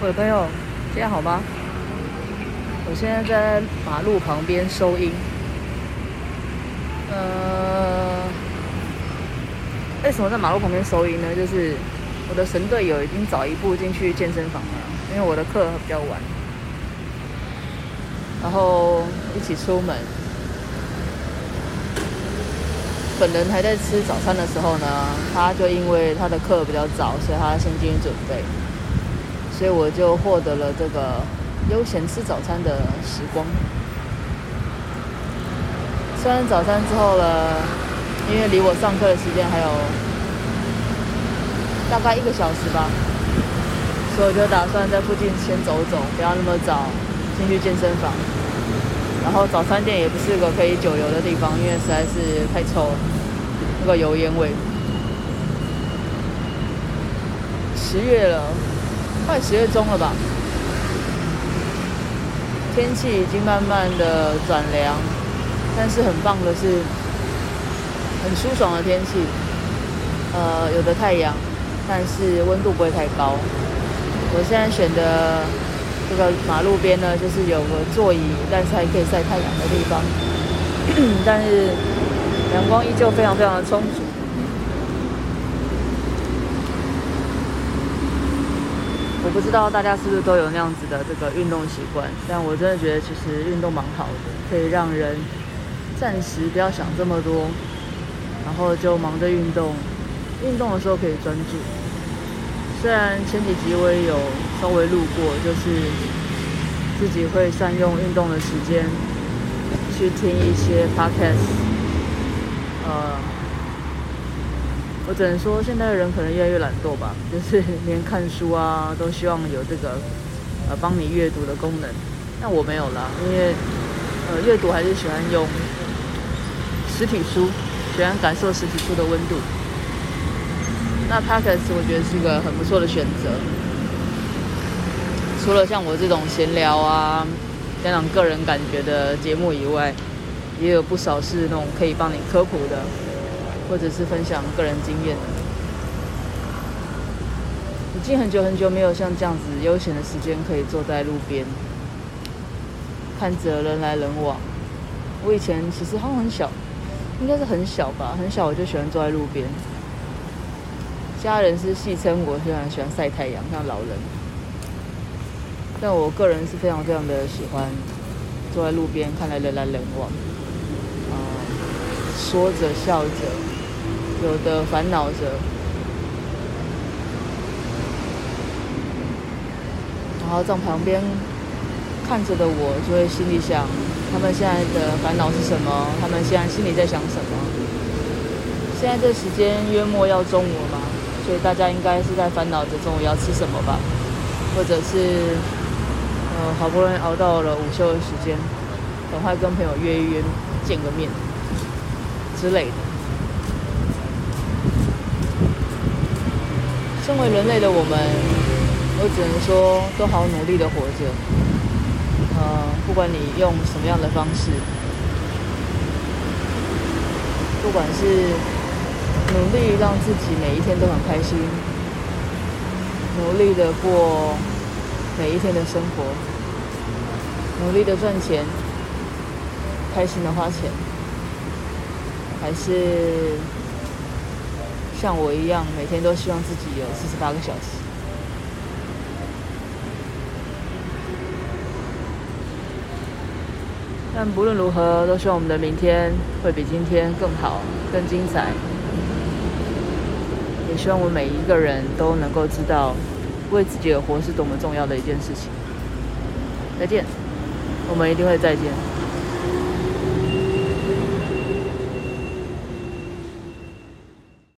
我的朋友，今天好吗？我现在在马路旁边收音。呃，为什么在马路旁边收音呢？就是我的神队友已经早一步进去健身房了，因为我的课比较晚。然后一起出门，本人还在吃早餐的时候呢，他就因为他的课比较早，所以他先进去准备。所以我就获得了这个悠闲吃早餐的时光。吃完早餐之后呢，因为离我上课的时间还有大概一个小时吧，所以我就打算在附近先走走，不要那么早进去健身房。然后早餐店也不是个可以久留的地方，因为实在是太臭了，那个油烟味。十月了。快十月中了吧，天气已经慢慢的转凉，但是很棒的是，很舒爽的天气，呃，有的太阳，但是温度不会太高。我现在选的这个马路边呢，就是有个座椅，但是还可以晒太阳的地方，但是阳光依旧非常非常的充足。我不知道大家是不是都有那样子的这个运动习惯，但我真的觉得其实运动蛮好的，可以让人暂时不要想这么多，然后就忙着运动。运动的时候可以专注。虽然前几集我也有稍微路过，就是自己会善用运动的时间去听一些 podcast，呃。我只能说，现在的人可能越来越懒惰吧，就是连看书啊都希望有这个呃帮你阅读的功能。但我没有啦，因为呃阅读还是喜欢用实体书，喜欢感受实体书的温度。那 Podcast 我觉得是一个很不错的选择。除了像我这种闲聊啊、讲讲个人感觉的节目以外，也有不少是那种可以帮你科普的。或者是分享个人经验。已经很久很久没有像这样子悠闲的时间，可以坐在路边，看着人来人往。我以前其实好像很小，应该是很小吧，很小我就喜欢坐在路边。家人是戏称我非常喜欢晒太阳，像老人。但我个人是非常非常的喜欢坐在路边，看来人来人往，啊、说着笑着。有的烦恼着，然后在旁边看着的我，就会心里想：他们现在的烦恼是什么？他们现在心里在想什么？现在这时间约莫要中午嘛，所以大家应该是在烦恼着中午要吃什么吧？或者是，呃，好不容易熬到了午休的时间，赶快跟朋友约一约，见个面之类的。身为人类的我们，我只能说都好努力的活着。呃，不管你用什么样的方式，不管是努力让自己每一天都很开心，努力的过每一天的生活，努力的赚钱，开心的花钱，还是。像我一样，每天都希望自己有四十八个小时。但不论如何，都希望我们的明天会比今天更好、更精彩。也希望我们每一个人都能够知道，为自己而活是多么重要的一件事情。再见，我们一定会再见。